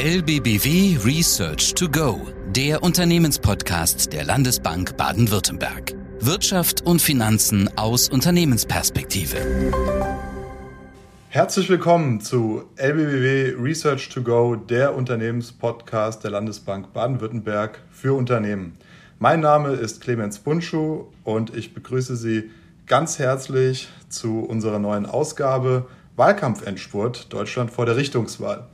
LBBW Research to Go, der Unternehmenspodcast der Landesbank Baden-Württemberg. Wirtschaft und Finanzen aus Unternehmensperspektive. Herzlich willkommen zu LBBW Research to Go, der Unternehmenspodcast der Landesbank Baden-Württemberg für Unternehmen. Mein Name ist Clemens Bunschuh und ich begrüße Sie ganz herzlich zu unserer neuen Ausgabe Wahlkampfendspurt Deutschland vor der Richtungswahl.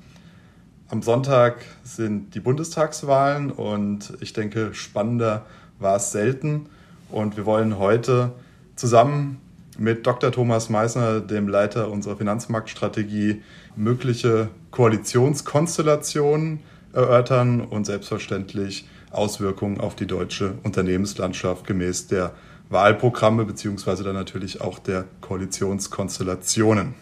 Am Sonntag sind die Bundestagswahlen und ich denke, spannender war es selten. Und wir wollen heute zusammen mit Dr. Thomas Meissner, dem Leiter unserer Finanzmarktstrategie, mögliche Koalitionskonstellationen erörtern und selbstverständlich Auswirkungen auf die deutsche Unternehmenslandschaft gemäß der Wahlprogramme beziehungsweise dann natürlich auch der Koalitionskonstellationen.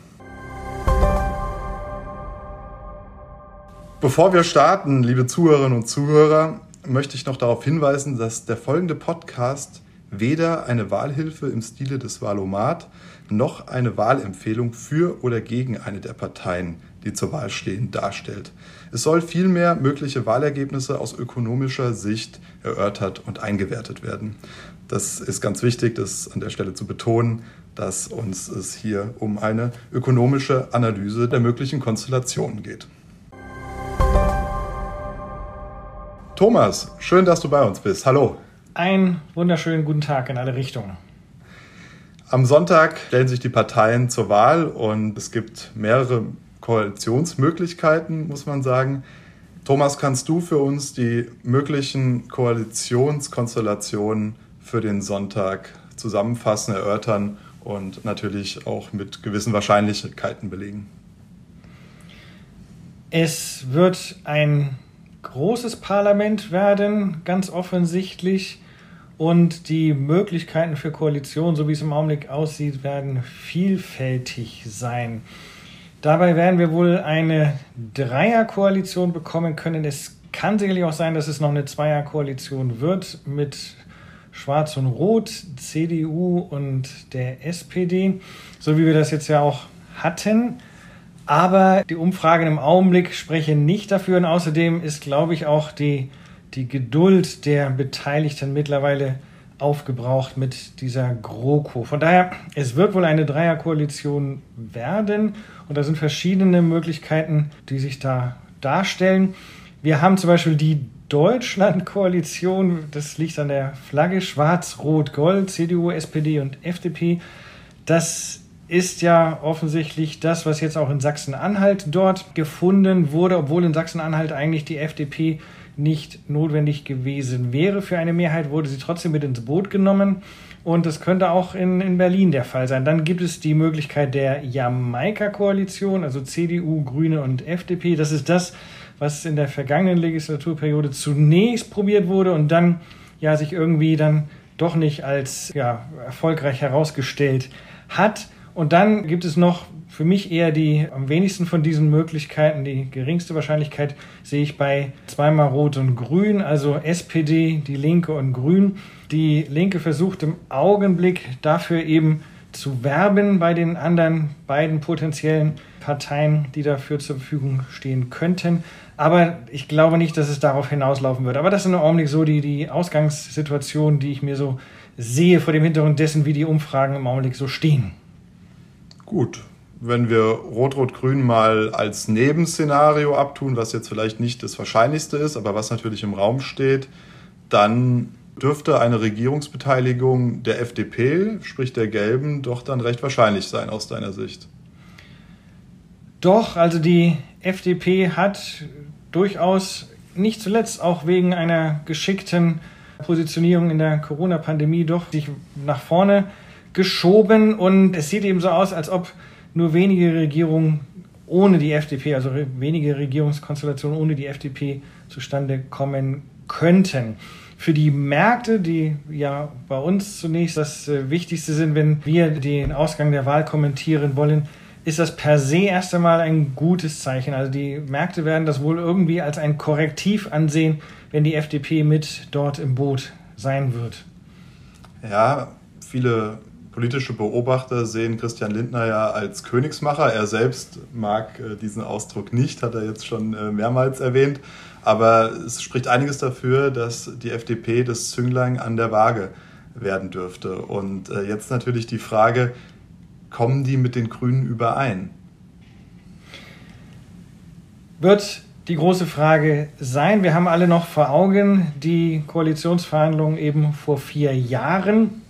Bevor wir starten, liebe Zuhörerinnen und Zuhörer, möchte ich noch darauf hinweisen, dass der folgende Podcast weder eine Wahlhilfe im Stile des Wahlomat noch eine Wahlempfehlung für oder gegen eine der Parteien, die zur Wahl stehen, darstellt. Es soll vielmehr mögliche Wahlergebnisse aus ökonomischer Sicht erörtert und eingewertet werden. Das ist ganz wichtig, das an der Stelle zu betonen, dass uns es hier um eine ökonomische Analyse der möglichen Konstellationen geht. Thomas, schön, dass du bei uns bist. Hallo. Einen wunderschönen guten Tag in alle Richtungen. Am Sonntag stellen sich die Parteien zur Wahl und es gibt mehrere Koalitionsmöglichkeiten, muss man sagen. Thomas, kannst du für uns die möglichen Koalitionskonstellationen für den Sonntag zusammenfassen, erörtern und natürlich auch mit gewissen Wahrscheinlichkeiten belegen? Es wird ein großes Parlament werden, ganz offensichtlich. Und die Möglichkeiten für Koalition, so wie es im Augenblick aussieht, werden vielfältig sein. Dabei werden wir wohl eine Dreierkoalition bekommen können. Es kann sicherlich auch sein, dass es noch eine Zweierkoalition wird mit Schwarz und Rot, CDU und der SPD, so wie wir das jetzt ja auch hatten. Aber die Umfragen im Augenblick sprechen nicht dafür. Und außerdem ist, glaube ich, auch die, die Geduld der Beteiligten mittlerweile aufgebraucht mit dieser GroKo. Von daher, es wird wohl eine Dreierkoalition werden. Und da sind verschiedene Möglichkeiten, die sich da darstellen. Wir haben zum Beispiel die Deutschland-Koalition, das liegt an der Flagge Schwarz-Rot-Gold, CDU, SPD und FDP. Das ist ja offensichtlich das, was jetzt auch in Sachsen-Anhalt dort gefunden wurde, obwohl in Sachsen-Anhalt eigentlich die FDP nicht notwendig gewesen wäre für eine Mehrheit, wurde sie trotzdem mit ins Boot genommen. Und das könnte auch in, in Berlin der Fall sein. Dann gibt es die Möglichkeit der Jamaika-Koalition, also CDU, Grüne und FDP. Das ist das, was in der vergangenen Legislaturperiode zunächst probiert wurde und dann ja sich irgendwie dann doch nicht als ja, erfolgreich herausgestellt hat. Und dann gibt es noch für mich eher die am wenigsten von diesen Möglichkeiten, die geringste Wahrscheinlichkeit sehe ich bei zweimal Rot und Grün, also SPD, die Linke und Grün. Die Linke versucht im Augenblick dafür eben zu werben bei den anderen beiden potenziellen Parteien, die dafür zur Verfügung stehen könnten. Aber ich glaube nicht, dass es darauf hinauslaufen wird. Aber das sind im Augenblick so die, die Ausgangssituationen, die ich mir so sehe vor dem Hintergrund dessen, wie die Umfragen im Augenblick so stehen. Gut, wenn wir Rot-Rot-Grün mal als Nebenszenario abtun, was jetzt vielleicht nicht das Wahrscheinlichste ist, aber was natürlich im Raum steht, dann dürfte eine Regierungsbeteiligung der FDP, sprich der Gelben, doch dann recht wahrscheinlich sein aus deiner Sicht. Doch, also die FDP hat durchaus nicht zuletzt auch wegen einer geschickten Positionierung in der Corona-Pandemie doch sich nach vorne geschoben und es sieht eben so aus, als ob nur wenige Regierungen ohne die FDP, also wenige Regierungskonstellationen ohne die FDP zustande kommen könnten. Für die Märkte, die ja bei uns zunächst das äh, Wichtigste sind, wenn wir den Ausgang der Wahl kommentieren wollen, ist das per se erst einmal ein gutes Zeichen. Also die Märkte werden das wohl irgendwie als ein Korrektiv ansehen, wenn die FDP mit dort im Boot sein wird. Ja, viele politische Beobachter sehen Christian Lindner ja als Königsmacher. Er selbst mag äh, diesen Ausdruck nicht, hat er jetzt schon äh, mehrmals erwähnt. Aber es spricht einiges dafür, dass die FDP das Zünglein an der Waage werden dürfte. Und äh, jetzt natürlich die Frage, kommen die mit den Grünen überein? Wird die große Frage sein. Wir haben alle noch vor Augen die Koalitionsverhandlungen eben vor vier Jahren,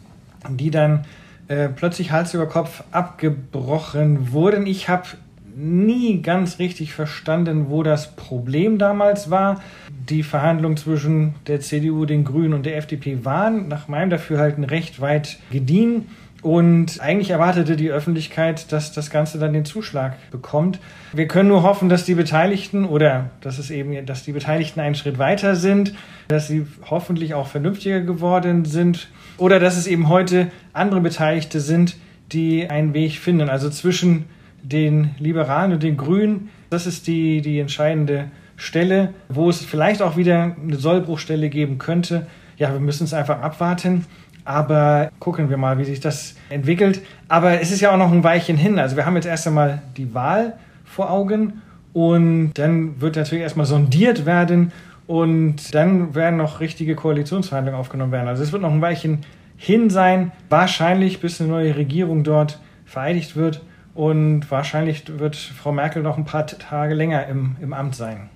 die dann äh, plötzlich Hals über Kopf abgebrochen wurden. Ich habe nie ganz richtig verstanden, wo das Problem damals war. Die Verhandlungen zwischen der CDU, den Grünen und der FDP waren nach meinem Dafürhalten recht weit gediehen. Und eigentlich erwartete die Öffentlichkeit, dass das Ganze dann den Zuschlag bekommt. Wir können nur hoffen, dass die Beteiligten oder dass es eben, dass die Beteiligten einen Schritt weiter sind, dass sie hoffentlich auch vernünftiger geworden sind oder dass es eben heute andere Beteiligte sind, die einen Weg finden. Also zwischen den Liberalen und den Grünen, das ist die, die entscheidende Stelle, wo es vielleicht auch wieder eine Sollbruchstelle geben könnte. Ja, wir müssen es einfach abwarten. Aber gucken wir mal, wie sich das entwickelt. Aber es ist ja auch noch ein Weilchen hin. Also wir haben jetzt erst einmal die Wahl vor Augen und dann wird natürlich erstmal sondiert werden und dann werden noch richtige Koalitionsverhandlungen aufgenommen werden. Also es wird noch ein Weilchen hin sein, wahrscheinlich bis eine neue Regierung dort vereidigt wird und wahrscheinlich wird Frau Merkel noch ein paar Tage länger im, im Amt sein.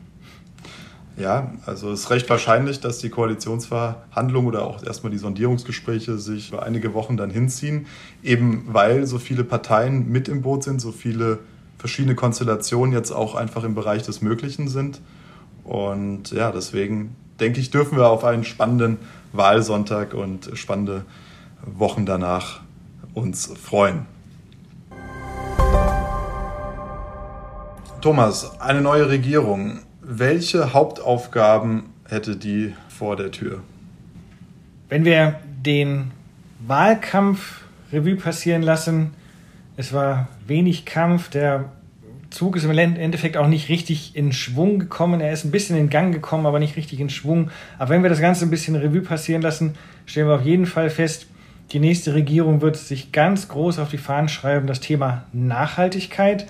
Ja, also es ist recht wahrscheinlich, dass die Koalitionsverhandlungen oder auch erstmal die Sondierungsgespräche sich über einige Wochen dann hinziehen, eben weil so viele Parteien mit im Boot sind, so viele verschiedene Konstellationen jetzt auch einfach im Bereich des Möglichen sind. Und ja, deswegen denke ich, dürfen wir auf einen spannenden Wahlsonntag und spannende Wochen danach uns freuen. Thomas, eine neue Regierung. Welche Hauptaufgaben hätte die vor der Tür? Wenn wir den Wahlkampf Revue passieren lassen, es war wenig Kampf, der Zug ist im Endeffekt auch nicht richtig in Schwung gekommen. Er ist ein bisschen in Gang gekommen, aber nicht richtig in Schwung. Aber wenn wir das Ganze ein bisschen Revue passieren lassen, stellen wir auf jeden Fall fest, die nächste Regierung wird sich ganz groß auf die Fahnen schreiben, das Thema Nachhaltigkeit.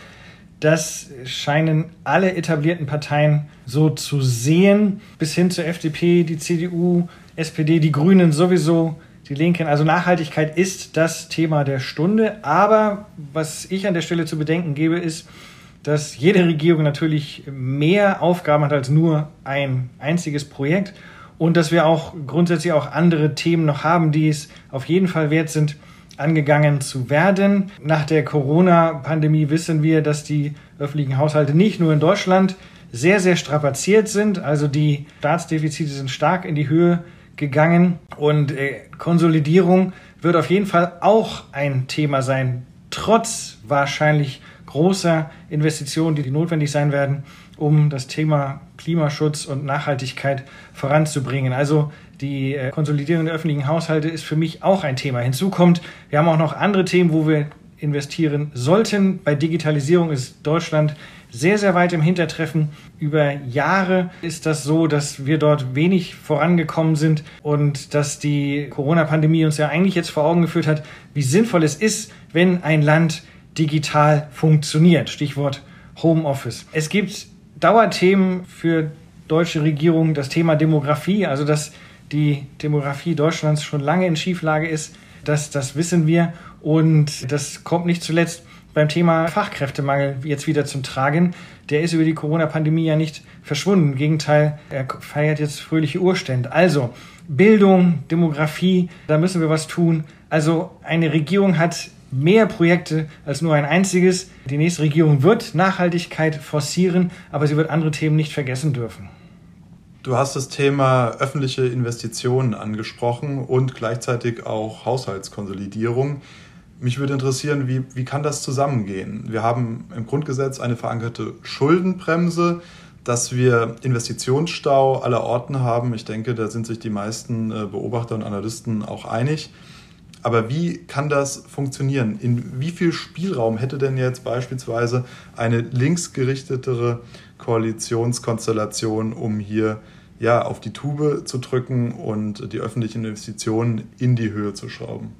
Das scheinen alle etablierten Parteien so zu sehen, bis hin zur FDP, die CDU, SPD, die Grünen sowieso, die Linken. Also Nachhaltigkeit ist das Thema der Stunde. Aber was ich an der Stelle zu bedenken gebe, ist, dass jede Regierung natürlich mehr Aufgaben hat als nur ein einziges Projekt und dass wir auch grundsätzlich auch andere Themen noch haben, die es auf jeden Fall wert sind, angegangen zu werden. Nach der Corona-Pandemie wissen wir, dass die öffentlichen Haushalte nicht nur in Deutschland sehr, sehr strapaziert sind. Also die Staatsdefizite sind stark in die Höhe gegangen und äh, Konsolidierung wird auf jeden Fall auch ein Thema sein, trotz wahrscheinlich großer Investitionen, die notwendig sein werden, um das Thema Klimaschutz und Nachhaltigkeit voranzubringen. Also die äh, Konsolidierung der öffentlichen Haushalte ist für mich auch ein Thema. Hinzu kommt, wir haben auch noch andere Themen, wo wir investieren sollten. Bei Digitalisierung ist Deutschland sehr, sehr weit im Hintertreffen. Über Jahre ist das so, dass wir dort wenig vorangekommen sind und dass die Corona-Pandemie uns ja eigentlich jetzt vor Augen geführt hat, wie sinnvoll es ist, wenn ein Land digital funktioniert. Stichwort Homeoffice. Es gibt Dauerthemen für deutsche Regierungen, das Thema Demografie, also dass die Demografie Deutschlands schon lange in Schieflage ist. Das, das wissen wir. Und das kommt nicht zuletzt beim Thema Fachkräftemangel jetzt wieder zum Tragen. Der ist über die Corona-Pandemie ja nicht verschwunden. Im Gegenteil, er feiert jetzt fröhliche Urstände. Also Bildung, Demografie, da müssen wir was tun. Also eine Regierung hat mehr Projekte als nur ein einziges. Die nächste Regierung wird Nachhaltigkeit forcieren, aber sie wird andere Themen nicht vergessen dürfen. Du hast das Thema öffentliche Investitionen angesprochen und gleichzeitig auch Haushaltskonsolidierung. Mich würde interessieren, wie, wie kann das zusammengehen? Wir haben im Grundgesetz eine verankerte Schuldenbremse, dass wir Investitionsstau aller Orten haben. Ich denke, da sind sich die meisten äh, Beobachter und Analysten auch einig. Aber wie kann das funktionieren? In wie viel Spielraum hätte denn jetzt beispielsweise eine linksgerichtetere Koalitionskonstellation, um hier ja, auf die Tube zu drücken und die öffentlichen Investitionen in die Höhe zu schrauben?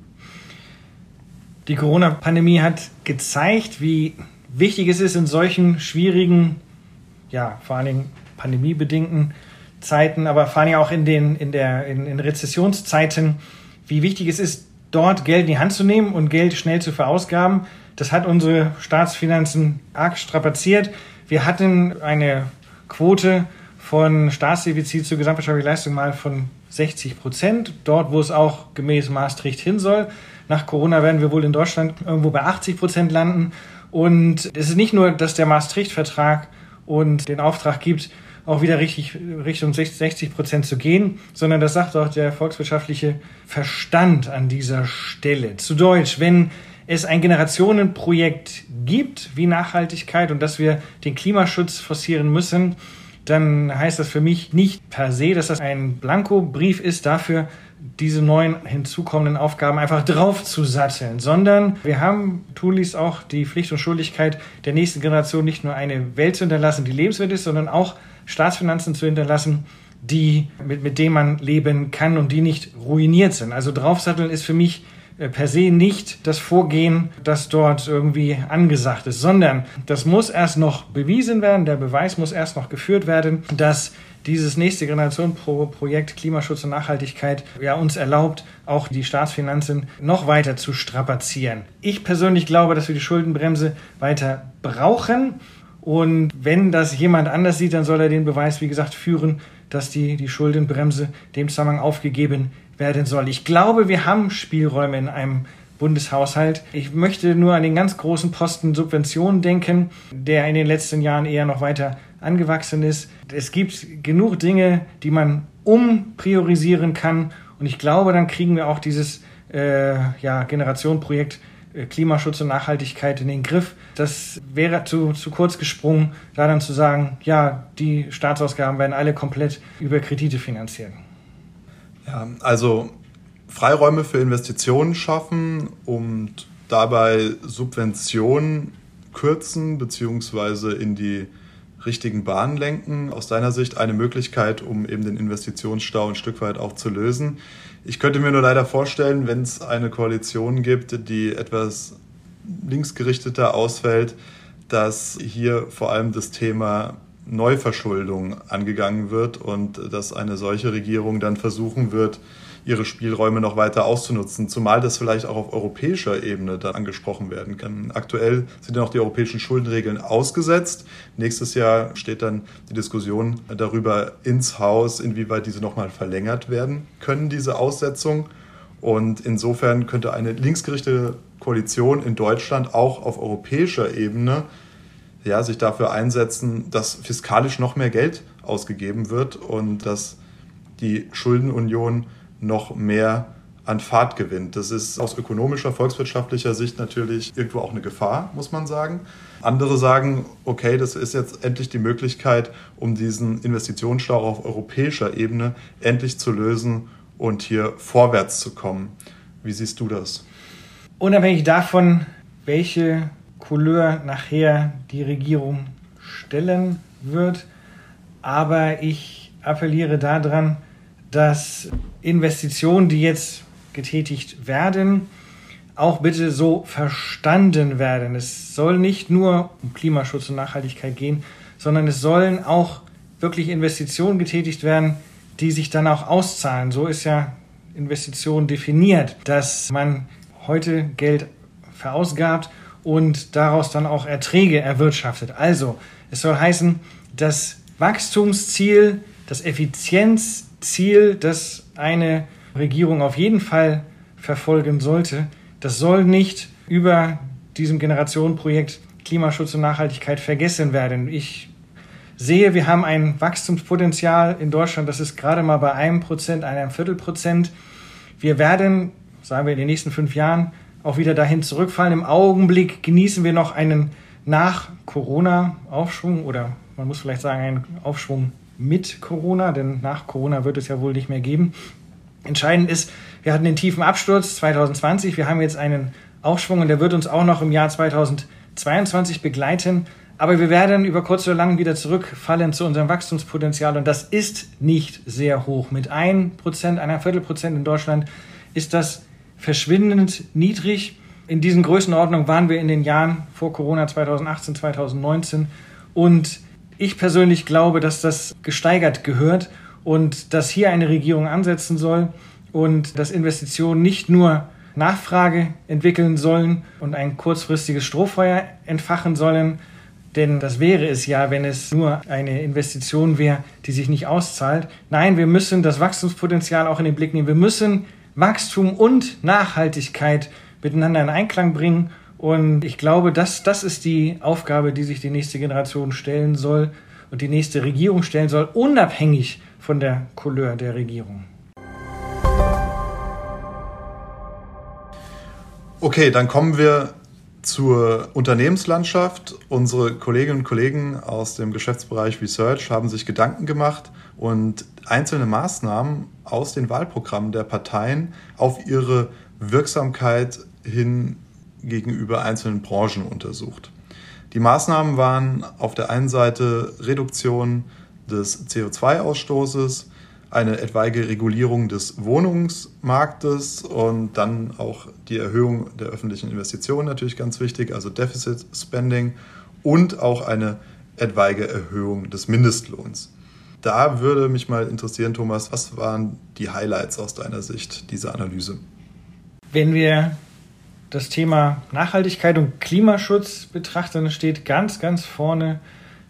Die Corona-Pandemie hat gezeigt, wie wichtig es ist, in solchen schwierigen, ja, vor allen Dingen pandemiebedingten Zeiten, aber vor allem auch in den in der in, in Rezessionszeiten, wie wichtig es ist, dort Geld in die Hand zu nehmen und Geld schnell zu verausgaben. Das hat unsere Staatsfinanzen arg strapaziert. Wir hatten eine Quote von Staatsdefizit zur gesamtwirtschaftlichen Leistung mal von 60 Prozent, dort wo es auch gemäß Maastricht hin soll. Nach Corona werden wir wohl in Deutschland irgendwo bei 80 Prozent landen. Und es ist nicht nur, dass der Maastricht-Vertrag und den Auftrag gibt, auch wieder richtig Richtung 60 Prozent zu gehen, sondern das sagt auch der volkswirtschaftliche Verstand an dieser Stelle. Zu Deutsch, wenn es ein Generationenprojekt gibt wie Nachhaltigkeit und dass wir den Klimaschutz forcieren müssen, dann heißt das für mich nicht per se, dass das ein Blankobrief ist dafür, diese neuen hinzukommenden Aufgaben einfach drauf zu satteln, sondern wir haben Tulis auch die Pflicht und Schuldigkeit der nächsten Generation nicht nur eine Welt zu hinterlassen, die lebenswert ist, sondern auch Staatsfinanzen zu hinterlassen, die, mit, mit denen man leben kann und die nicht ruiniert sind. Also draufsatteln ist für mich äh, per se nicht das Vorgehen, das dort irgendwie angesagt ist, sondern das muss erst noch bewiesen werden, der Beweis muss erst noch geführt werden, dass dieses nächste Generation-Projekt Klimaschutz und Nachhaltigkeit ja, uns erlaubt, auch die Staatsfinanzen noch weiter zu strapazieren. Ich persönlich glaube, dass wir die Schuldenbremse weiter brauchen. Und wenn das jemand anders sieht, dann soll er den Beweis, wie gesagt, führen, dass die, die Schuldenbremse dem Zusammenhang aufgegeben werden soll. Ich glaube, wir haben Spielräume in einem Bundeshaushalt. Ich möchte nur an den ganz großen Posten Subventionen denken, der in den letzten Jahren eher noch weiter angewachsen ist. Es gibt genug Dinge, die man umpriorisieren kann. Und ich glaube, dann kriegen wir auch dieses äh, ja, Generationenprojekt äh, Klimaschutz und Nachhaltigkeit in den Griff. Das wäre zu, zu kurz gesprungen, da dann zu sagen, ja, die Staatsausgaben werden alle komplett über Kredite finanziert. Ja, also Freiräume für Investitionen schaffen und dabei Subventionen kürzen bzw. in die richtigen Bahnen lenken. Aus deiner Sicht eine Möglichkeit, um eben den Investitionsstau ein Stück weit auch zu lösen. Ich könnte mir nur leider vorstellen, wenn es eine Koalition gibt, die etwas linksgerichteter ausfällt, dass hier vor allem das Thema Neuverschuldung angegangen wird und dass eine solche Regierung dann versuchen wird, ihre Spielräume noch weiter auszunutzen, zumal das vielleicht auch auf europäischer Ebene dann angesprochen werden kann. Aktuell sind ja noch die europäischen Schuldenregeln ausgesetzt. Nächstes Jahr steht dann die Diskussion darüber ins Haus, inwieweit diese nochmal verlängert werden können, diese Aussetzung. Und insofern könnte eine linksgerichtete Koalition in Deutschland auch auf europäischer Ebene ja, sich dafür einsetzen, dass fiskalisch noch mehr Geld ausgegeben wird und dass die Schuldenunion noch mehr an Fahrt gewinnt. Das ist aus ökonomischer, volkswirtschaftlicher Sicht natürlich irgendwo auch eine Gefahr, muss man sagen. Andere sagen, okay, das ist jetzt endlich die Möglichkeit, um diesen Investitionsstau auf europäischer Ebene endlich zu lösen und hier vorwärts zu kommen. Wie siehst du das? Unabhängig davon, welche Couleur nachher die Regierung stellen wird, aber ich appelliere daran, dass Investitionen, die jetzt getätigt werden, auch bitte so verstanden werden. Es soll nicht nur um Klimaschutz und Nachhaltigkeit gehen, sondern es sollen auch wirklich Investitionen getätigt werden, die sich dann auch auszahlen. So ist ja Investition definiert, dass man heute Geld verausgabt und daraus dann auch Erträge erwirtschaftet. Also, es soll heißen, das Wachstumsziel, das Effizienzziel, das eine Regierung auf jeden Fall verfolgen sollte, das soll nicht über diesem Generationenprojekt Klimaschutz und Nachhaltigkeit vergessen werden. Ich sehe, wir haben ein Wachstumspotenzial in Deutschland, das ist gerade mal bei einem Prozent, einem Viertelprozent. Wir werden, sagen wir in den nächsten fünf Jahren, auch wieder dahin zurückfallen. Im Augenblick genießen wir noch einen Nach-Corona-Aufschwung oder man muss vielleicht sagen, einen Aufschwung mit Corona, denn nach Corona wird es ja wohl nicht mehr geben. Entscheidend ist, wir hatten den tiefen Absturz 2020, wir haben jetzt einen Aufschwung und der wird uns auch noch im Jahr 2022 begleiten. Aber wir werden über kurz oder lang wieder zurückfallen zu unserem Wachstumspotenzial und das ist nicht sehr hoch. Mit 1%, einer Viertelprozent in Deutschland ist das verschwindend niedrig In diesen Größenordnungen waren wir in den Jahren vor Corona 2018, 2019 und ich persönlich glaube, dass das gesteigert gehört und dass hier eine Regierung ansetzen soll und dass Investitionen nicht nur Nachfrage entwickeln sollen und ein kurzfristiges Strohfeuer entfachen sollen, denn das wäre es ja, wenn es nur eine Investition wäre, die sich nicht auszahlt. Nein, wir müssen das Wachstumspotenzial auch in den Blick nehmen. Wir müssen Wachstum und Nachhaltigkeit miteinander in Einklang bringen. Und ich glaube, dass das ist die Aufgabe, die sich die nächste Generation stellen soll und die nächste Regierung stellen soll, unabhängig von der Couleur der Regierung. Okay, dann kommen wir zur Unternehmenslandschaft. Unsere Kolleginnen und Kollegen aus dem Geschäftsbereich Research haben sich Gedanken gemacht und einzelne Maßnahmen aus den Wahlprogrammen der Parteien auf ihre Wirksamkeit hin gegenüber einzelnen Branchen untersucht. Die Maßnahmen waren auf der einen Seite Reduktion des CO2-Ausstoßes, eine etwaige Regulierung des Wohnungsmarktes und dann auch die Erhöhung der öffentlichen Investitionen natürlich ganz wichtig, also Deficit Spending und auch eine etwaige Erhöhung des Mindestlohns. Da würde mich mal interessieren, Thomas, was waren die Highlights aus deiner Sicht dieser Analyse? Wenn wir das Thema Nachhaltigkeit und Klimaschutz betrachten, steht ganz, ganz vorne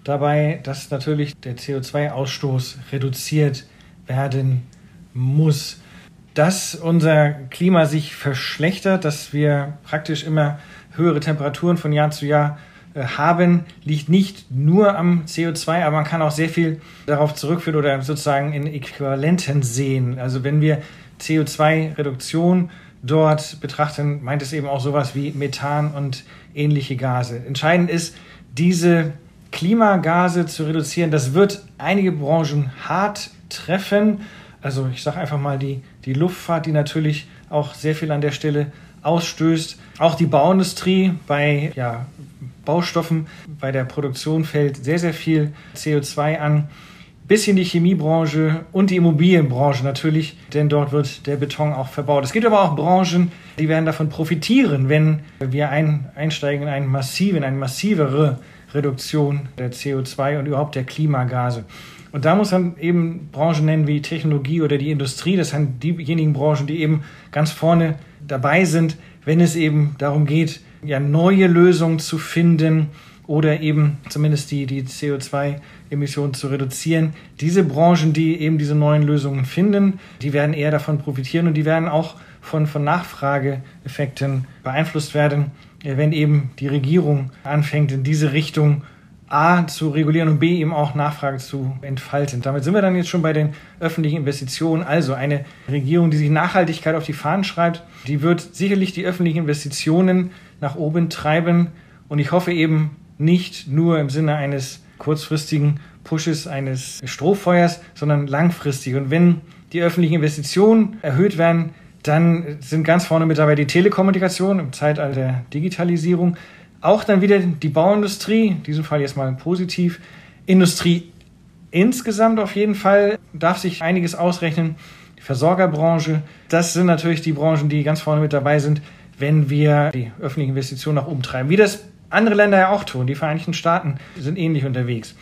dabei, dass natürlich der CO2-Ausstoß reduziert werden muss. Dass unser Klima sich verschlechtert, dass wir praktisch immer höhere Temperaturen von Jahr zu Jahr äh, haben, liegt nicht nur am CO2, aber man kann auch sehr viel darauf zurückführen oder sozusagen in Äquivalenten sehen. Also wenn wir CO2-Reduktion dort betrachten, meint es eben auch sowas wie Methan und ähnliche Gase. Entscheidend ist, diese Klimagase zu reduzieren. Das wird einige Branchen hart treffen. Also ich sage einfach mal die, die Luftfahrt, die natürlich auch sehr viel an der Stelle ausstößt. Auch die Bauindustrie bei ja, Baustoffen, bei der Produktion fällt sehr, sehr viel CO2 an bisschen die Chemiebranche und die Immobilienbranche natürlich, denn dort wird der Beton auch verbaut. Es gibt aber auch Branchen, die werden davon profitieren, wenn wir ein, einsteigen in, einen massiven, eine massivere Reduktion der CO2 und überhaupt der Klimagase. Und da muss man eben Branchen nennen wie Technologie oder die Industrie. Das sind diejenigen Branchen, die eben ganz vorne dabei sind, wenn es eben darum geht, ja, neue Lösungen zu finden, oder eben zumindest die, die CO2-Emissionen zu reduzieren. Diese Branchen, die eben diese neuen Lösungen finden, die werden eher davon profitieren und die werden auch von, von Nachfrageeffekten beeinflusst werden, wenn eben die Regierung anfängt, in diese Richtung A zu regulieren und B eben auch Nachfrage zu entfalten. Damit sind wir dann jetzt schon bei den öffentlichen Investitionen. Also eine Regierung, die sich Nachhaltigkeit auf die Fahnen schreibt, die wird sicherlich die öffentlichen Investitionen nach oben treiben. Und ich hoffe eben, nicht nur im Sinne eines kurzfristigen Pushes, eines Strohfeuers, sondern langfristig. Und wenn die öffentlichen Investitionen erhöht werden, dann sind ganz vorne mit dabei die Telekommunikation im Zeitalter der Digitalisierung. Auch dann wieder die Bauindustrie, in diesem Fall jetzt mal positiv. Industrie insgesamt auf jeden Fall darf sich einiges ausrechnen. Die Versorgerbranche, das sind natürlich die Branchen, die ganz vorne mit dabei sind, wenn wir die öffentlichen Investitionen nach oben treiben. Wie das andere Länder ja auch tun. Die Vereinigten Staaten sind ähnlich unterwegs.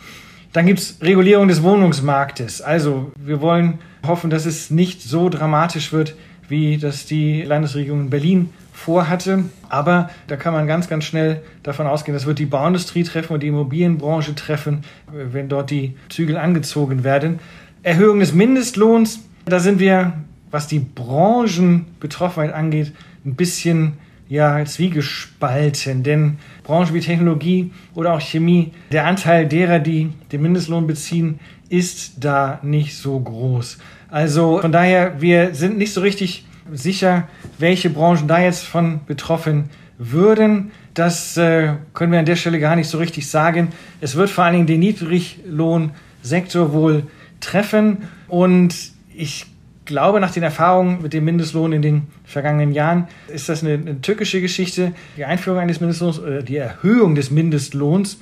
Dann gibt es Regulierung des Wohnungsmarktes. Also wir wollen hoffen, dass es nicht so dramatisch wird, wie das die Landesregierung in Berlin vorhatte. Aber da kann man ganz, ganz schnell davon ausgehen, das wird die Bauindustrie treffen und die Immobilienbranche treffen, wenn dort die Zügel angezogen werden. Erhöhung des Mindestlohns, da sind wir, was die Branchenbetroffenheit angeht, ein bisschen ja zwiegespalten, denn Branchen wie Technologie oder auch Chemie, der Anteil derer, die den Mindestlohn beziehen, ist da nicht so groß. Also von daher, wir sind nicht so richtig sicher, welche Branchen da jetzt von betroffen würden. Das äh, können wir an der Stelle gar nicht so richtig sagen. Es wird vor allen Dingen den Niedriglohnsektor wohl treffen und ich glaube, nach den Erfahrungen mit dem Mindestlohn in den vergangenen Jahren ist das eine, eine türkische Geschichte. Die Einführung eines Mindestlohns oder die Erhöhung des Mindestlohns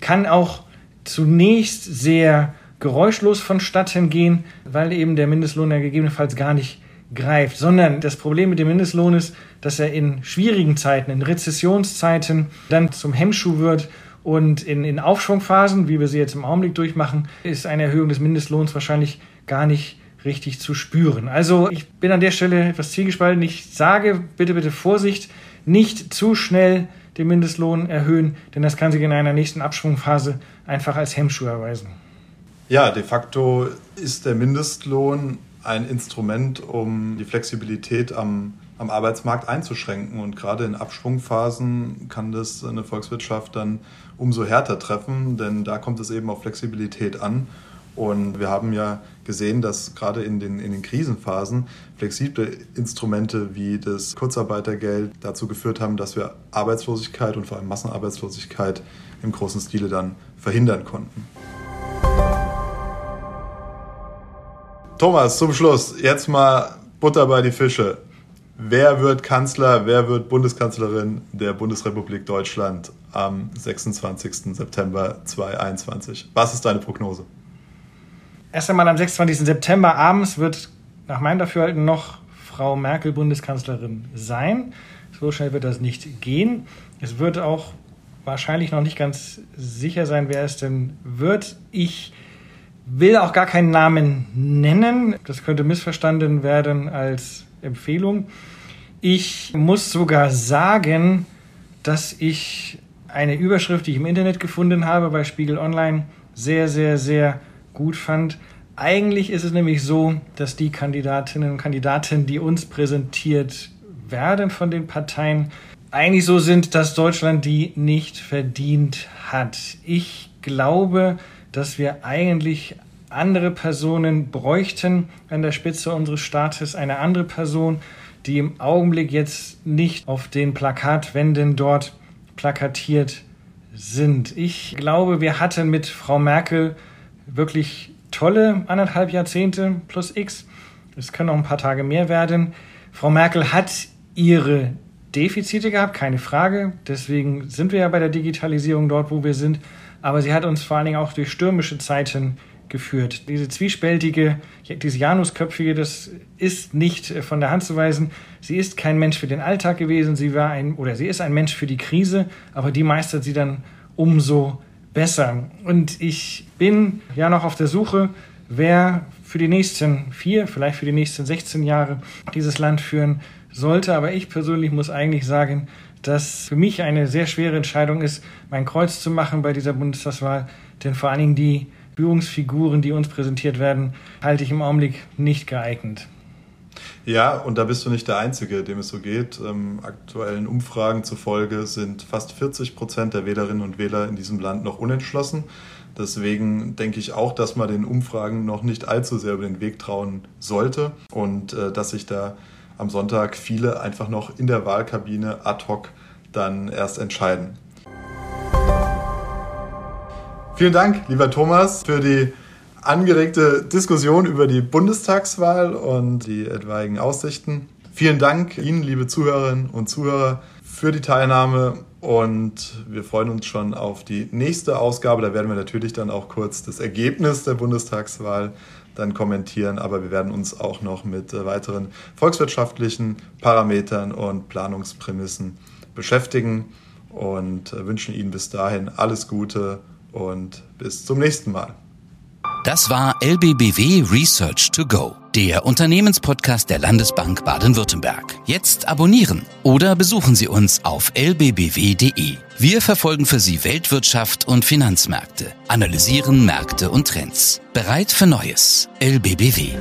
kann auch zunächst sehr geräuschlos vonstatten gehen, weil eben der Mindestlohn ja gegebenenfalls gar nicht greift, sondern das Problem mit dem Mindestlohn ist, dass er in schwierigen Zeiten, in Rezessionszeiten dann zum Hemmschuh wird und in, in Aufschwungphasen, wie wir sie jetzt im Augenblick durchmachen, ist eine Erhöhung des Mindestlohns wahrscheinlich gar nicht richtig zu spüren. Also ich bin an der Stelle etwas zielgespalten. Ich sage bitte, bitte Vorsicht, nicht zu schnell den Mindestlohn erhöhen, denn das kann sich in einer nächsten Abschwungphase einfach als Hemmschuh erweisen. Ja, de facto ist der Mindestlohn ein Instrument, um die Flexibilität am, am Arbeitsmarkt einzuschränken. Und gerade in Abschwungphasen kann das eine Volkswirtschaft dann umso härter treffen, denn da kommt es eben auf Flexibilität an. Und wir haben ja gesehen, dass gerade in den, in den Krisenphasen flexible Instrumente wie das Kurzarbeitergeld dazu geführt haben, dass wir Arbeitslosigkeit und vor allem Massenarbeitslosigkeit im großen Stile dann verhindern konnten. Thomas, zum Schluss, jetzt mal Butter bei die Fische. Wer wird Kanzler, wer wird Bundeskanzlerin der Bundesrepublik Deutschland am 26. September 2021? Was ist deine Prognose? Erst einmal am 26. September abends wird nach meinem Dafürhalten noch Frau Merkel Bundeskanzlerin sein. So schnell wird das nicht gehen. Es wird auch wahrscheinlich noch nicht ganz sicher sein, wer es denn wird. Ich will auch gar keinen Namen nennen. Das könnte missverstanden werden als Empfehlung. Ich muss sogar sagen, dass ich eine Überschrift, die ich im Internet gefunden habe bei Spiegel Online, sehr, sehr, sehr gut fand. Eigentlich ist es nämlich so, dass die Kandidatinnen und Kandidaten, die uns präsentiert werden von den Parteien, eigentlich so sind, dass Deutschland die nicht verdient hat. Ich glaube, dass wir eigentlich andere Personen bräuchten an der Spitze unseres Staates, eine andere Person, die im Augenblick jetzt nicht auf den Plakatwänden dort plakatiert sind. Ich glaube, wir hatten mit Frau Merkel wirklich tolle anderthalb Jahrzehnte plus X. Es können noch ein paar Tage mehr werden. Frau Merkel hat ihre Defizite gehabt, keine Frage. Deswegen sind wir ja bei der Digitalisierung dort, wo wir sind. Aber sie hat uns vor allen Dingen auch durch stürmische Zeiten geführt. Diese zwiespältige, diese Janusköpfige, das ist nicht von der Hand zu weisen. Sie ist kein Mensch für den Alltag gewesen. Sie war ein, oder sie ist ein Mensch für die Krise, aber die meistert sie dann umso besser. Und ich bin ja noch auf der Suche, wer für die nächsten vier, vielleicht für die nächsten 16 Jahre dieses Land führen sollte. Aber ich persönlich muss eigentlich sagen, dass für mich eine sehr schwere Entscheidung ist, mein Kreuz zu machen bei dieser Bundestagswahl. Denn vor allen Dingen die Führungsfiguren, die uns präsentiert werden, halte ich im Augenblick nicht geeignet. Ja, und da bist du nicht der Einzige, dem es so geht. Ähm, aktuellen Umfragen zufolge sind fast 40 Prozent der Wählerinnen und Wähler in diesem Land noch unentschlossen. Deswegen denke ich auch, dass man den Umfragen noch nicht allzu sehr über den Weg trauen sollte und äh, dass sich da am Sonntag viele einfach noch in der Wahlkabine ad hoc dann erst entscheiden. Vielen Dank, lieber Thomas, für die angeregte Diskussion über die Bundestagswahl und die etwaigen Aussichten. Vielen Dank Ihnen, liebe Zuhörerinnen und Zuhörer, für die Teilnahme und wir freuen uns schon auf die nächste Ausgabe. Da werden wir natürlich dann auch kurz das Ergebnis der Bundestagswahl dann kommentieren, aber wir werden uns auch noch mit weiteren volkswirtschaftlichen Parametern und Planungsprämissen beschäftigen und wünschen Ihnen bis dahin alles Gute und bis zum nächsten Mal. Das war LBBW Research to Go, der Unternehmenspodcast der Landesbank Baden-Württemberg. Jetzt abonnieren oder besuchen Sie uns auf lbbw.de. Wir verfolgen für Sie Weltwirtschaft und Finanzmärkte, analysieren Märkte und Trends. Bereit für Neues. LBBW.